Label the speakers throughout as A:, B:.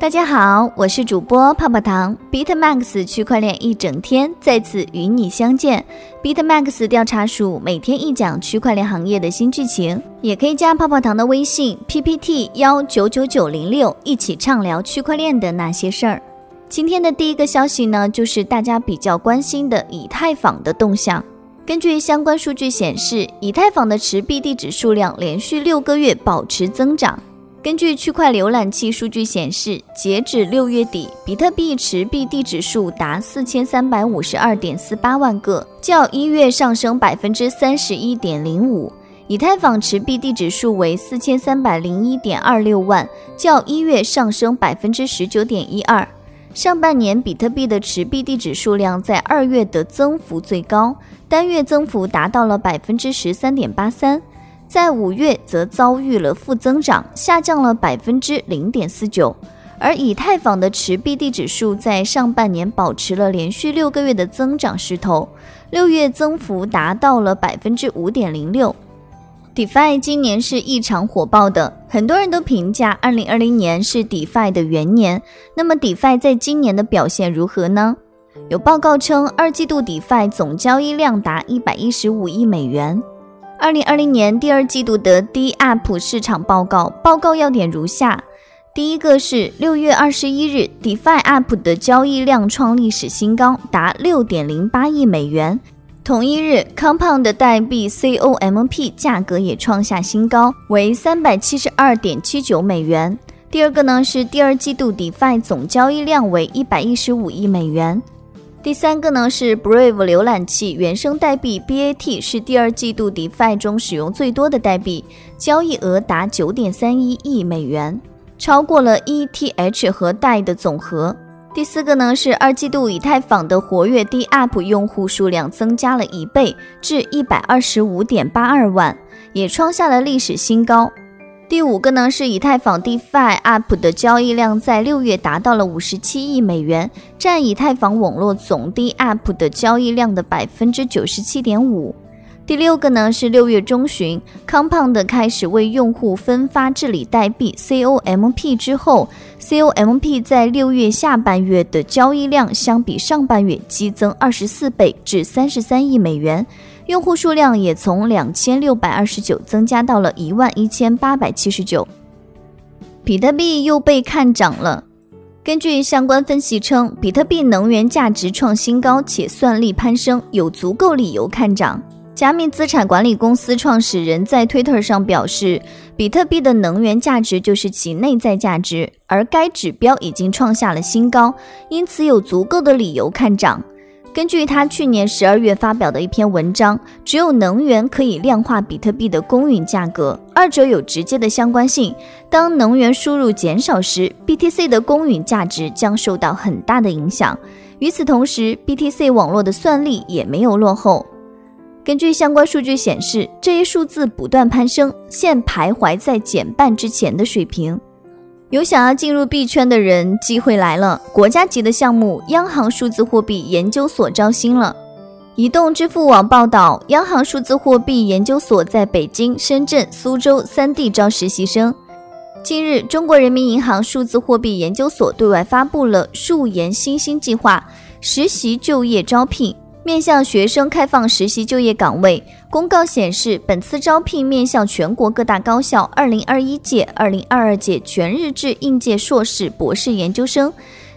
A: 大家好，我是主播泡泡糖，BitMax 区块链一整天再次与你相见。BitMax 调查署每天一讲区块链行业的新剧情，也可以加泡泡糖的微信 PPT 幺九九九零六，一起畅聊区块链的那些事儿。今天的第一个消息呢，就是大家比较关心的以太坊的动向。根据相关数据显示，以太坊的持币地址数量连续六个月保持增长。根据区块浏览器数据显示，截止六月底，比特币持币地址数达四千三百五十二点四八万个，较一月上升百分之三十一点零五。以太坊持币地址数为四千三百零一点二六万，较一月上升百分之十九点一二。上半年比特币的持币地址数量在二月的增幅最高，单月增幅达到了百分之十三点八三。在五月则遭遇了负增长，下降了百分之零点四九，而以太坊的持币地址数在上半年保持了连续六个月的增长势头，六月增幅达到了百分之五点零六。DeFi 今年是异常火爆的，很多人都评价二零二零年是 DeFi 的元年。那么 DeFi 在今年的表现如何呢？有报告称，二季度 DeFi 总交易量达一百一十五亿美元。二零二零年第二季度的 DApp 市场报告，报告要点如下：第一个是六月二十一日，DeFi App 的交易量创历史新高，达六点零八亿美元。同一日，Compound 代币 COMP 价格也创下新高，为三百七十二点七九美元。第二个呢是第二季度 DeFi 总交易量为一百一十五亿美元。第三个呢是 Brave 浏览器原生代币 BAT 是第二季度 DeFi 中使用最多的代币，交易额达九点三一亿美元，超过了 ETH 和代的总和。第四个呢是二季度以太坊的活跃 DApp 用户数量增加了一倍，至一百二十五点八二万，也创下了历史新高。第五个呢是以太坊 DeFi App 的交易量在六月达到了五十七亿美元，占以太坊网络总 DApp 的交易量的百分之九十七点五。第六个呢是六月中旬，Compound 开始为用户分发治理代币 COMP 之后，COMP 在六月下半月的交易量相比上半月激增二十四倍至三十三亿美元。用户数量也从两千六百二十九增加到了一万一千八百七十九。比特币又被看涨了。根据相关分析称，比特币能源价值创新高，且算力攀升，有足够理由看涨。加密资产管理公司创始人在推特上表示，比特币的能源价值就是其内在价值，而该指标已经创下了新高，因此有足够的理由看涨。根据他去年十二月发表的一篇文章，只有能源可以量化比特币的公允价格，二者有直接的相关性。当能源输入减少时，BTC 的公允价值将受到很大的影响。与此同时，BTC 网络的算力也没有落后。根据相关数据显示，这一数字不断攀升，现徘徊在减半之前的水平。有想要进入币圈的人，机会来了！国家级的项目，央行数字货币研究所招新了。移动支付网报道，央行数字货币研究所在北京、深圳、苏州三地招实习生。近日，中国人民银行数字货币研究所对外发布了“数研新兴计划”实习就业招聘。面向学生开放实习就业岗位。公告显示，本次招聘面向全国各大高校2021届、2022届全日制应届硕士、博士研究生，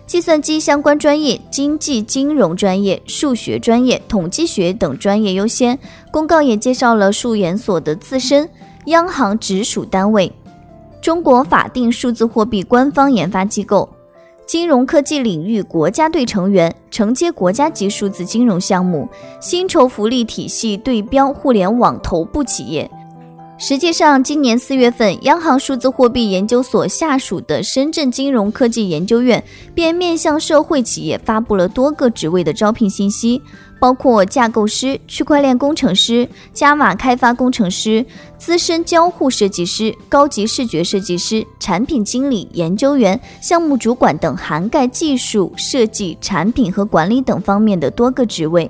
A: 计算机相关专业、经济金融专业、数学专业、统计学等专业优先。公告也介绍了数研所的自身央行直属单位，中国法定数字货币官方研发机构。金融科技领域国家队成员承接国家级数字金融项目，薪酬福利体系对标互联网头部企业。实际上，今年四月份，央行数字货币研究所下属的深圳金融科技研究院便面向社会企业发布了多个职位的招聘信息。包括架构师、区块链工程师、Java 开发工程师、资深交互设计师、高级视觉设计师、产品经理、研究员、项目主管等涵盖技术设计、产品和管理等方面的多个职位。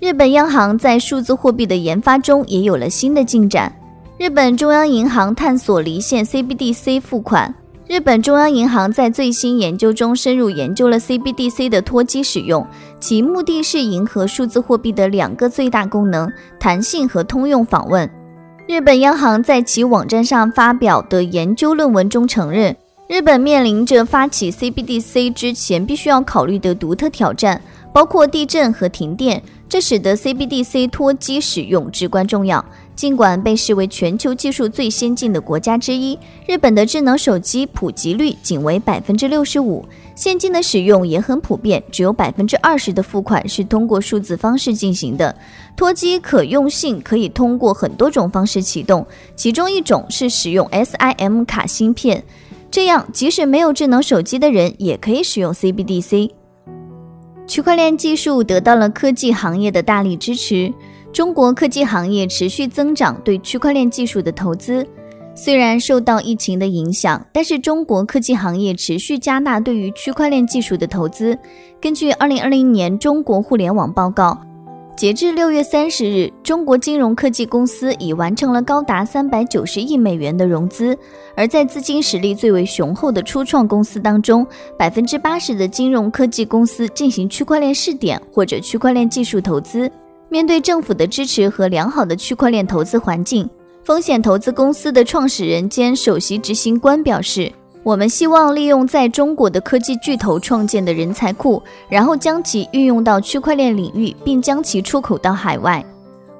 A: 日本央行在数字货币的研发中也有了新的进展。日本中央银行探索离线 CBDC 付款。日本中央银行在最新研究中深入研究了 CBDC 的脱机使用，其目的是迎合数字货币的两个最大功能：弹性和通用访问。日本央行在其网站上发表的研究论文中承认，日本面临着发起 CBDC 之前必须要考虑的独特挑战，包括地震和停电，这使得 CBDC 脱机使用至关重要。尽管被视为全球技术最先进的国家之一，日本的智能手机普及率仅为百分之六十五，现金的使用也很普遍，只有百分之二十的付款是通过数字方式进行的。脱机可用性可以通过很多种方式启动，其中一种是使用 SIM 卡芯片，这样即使没有智能手机的人也可以使用 CBDC。区块链技术得到了科技行业的大力支持。中国科技行业持续增长对区块链技术的投资，虽然受到疫情的影响，但是中国科技行业持续加大对于区块链技术的投资。根据二零二零年中国互联网报告，截至六月三十日，中国金融科技公司已完成了高达三百九十亿美元的融资。而在资金实力最为雄厚的初创公司当中，百分之八十的金融科技公司进行区块链试点或者区块链技术投资。面对政府的支持和良好的区块链投资环境，风险投资公司的创始人兼首席执行官表示：“我们希望利用在中国的科技巨头创建的人才库，然后将其运用到区块链领域，并将其出口到海外。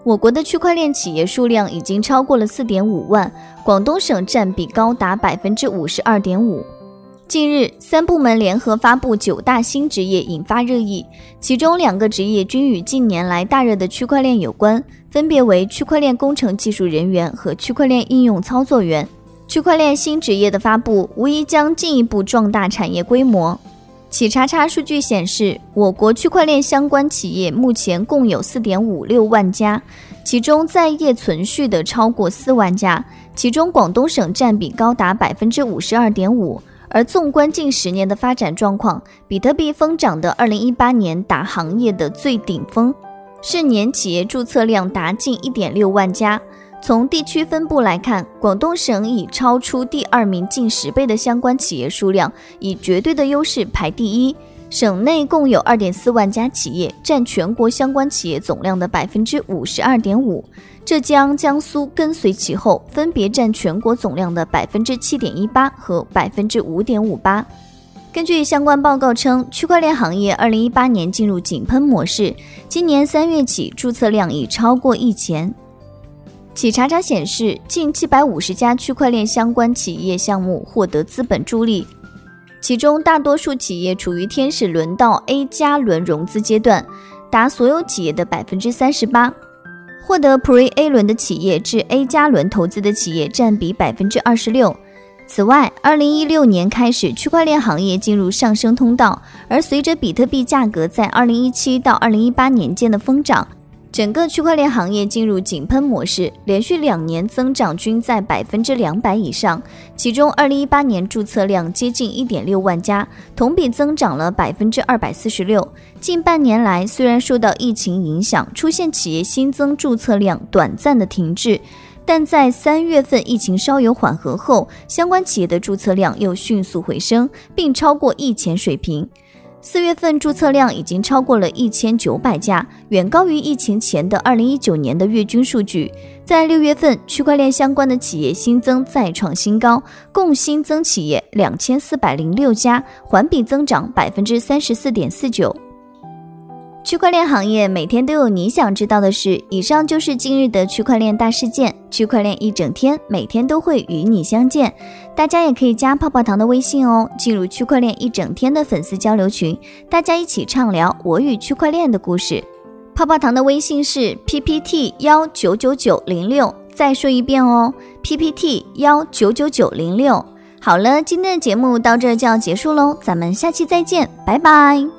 A: 我国的区块链企业数量已经超过了四点五万，广东省占比高达百分之五十二点五。”近日，三部门联合发布九大新职业，引发热议。其中两个职业均与近年来大热的区块链有关，分别为区块链工程技术人员和区块链应用操作员。区块链新职业的发布，无疑将进一步壮大产业规模。企查查数据显示，我国区块链相关企业目前共有四点五六万家，其中在业存续的超过四万家，其中广东省占比高达百分之五十二点五。而纵观近十年的发展状况，比特币疯涨的2018年达行业的最顶峰，是年企业注册量达近1.6万家。从地区分布来看，广东省已超出第二名近十倍的相关企业数量，以绝对的优势排第一。省内共有2.4万家企业，占全国相关企业总量的52.5%。浙江、江苏跟随其后，分别占全国总量的百分之七点一八和百分之五点五八。根据相关报告称，区块链行业二零一八年进入井喷模式，今年三月起注册量已超过亿前。企查查显示，近七百五十家区块链相关企业项目获得资本助力，其中大多数企业处于天使轮到 A 加轮融资阶段，达所有企业的百分之三十八。获得 Pre A 轮的企业至 A 加轮投资的企业占比百分之二十六。此外，二零一六年开始，区块链行业进入上升通道，而随着比特币价格在二零一七到二零一八年间的疯涨。整个区块链行业进入井喷模式，连续两年增长均在百分之两百以上。其中，二零一八年注册量接近一点六万家，同比增长了百分之二百四十六。近半年来，虽然受到疫情影响，出现企业新增注册量短暂的停滞，但在三月份疫情稍有缓和后，相关企业的注册量又迅速回升，并超过疫前水平。四月份注册量已经超过了一千九百家，远高于疫情前的二零一九年的月均数据。在六月份，区块链相关的企业新增再创新高，共新增企业两千四百零六家，环比增长百分之三十四点四九。区块链行业每天都有你想知道的事。以上就是今日的区块链大事件。区块链一整天，每天都会与你相见。大家也可以加泡泡糖的微信哦，进入区块链一整天的粉丝交流群，大家一起畅聊我与区块链的故事。泡泡糖的微信是 ppt 幺九九九零六，再说一遍哦，ppt 幺九九九零六。好了，今天的节目到这就要结束喽，咱们下期再见，拜拜。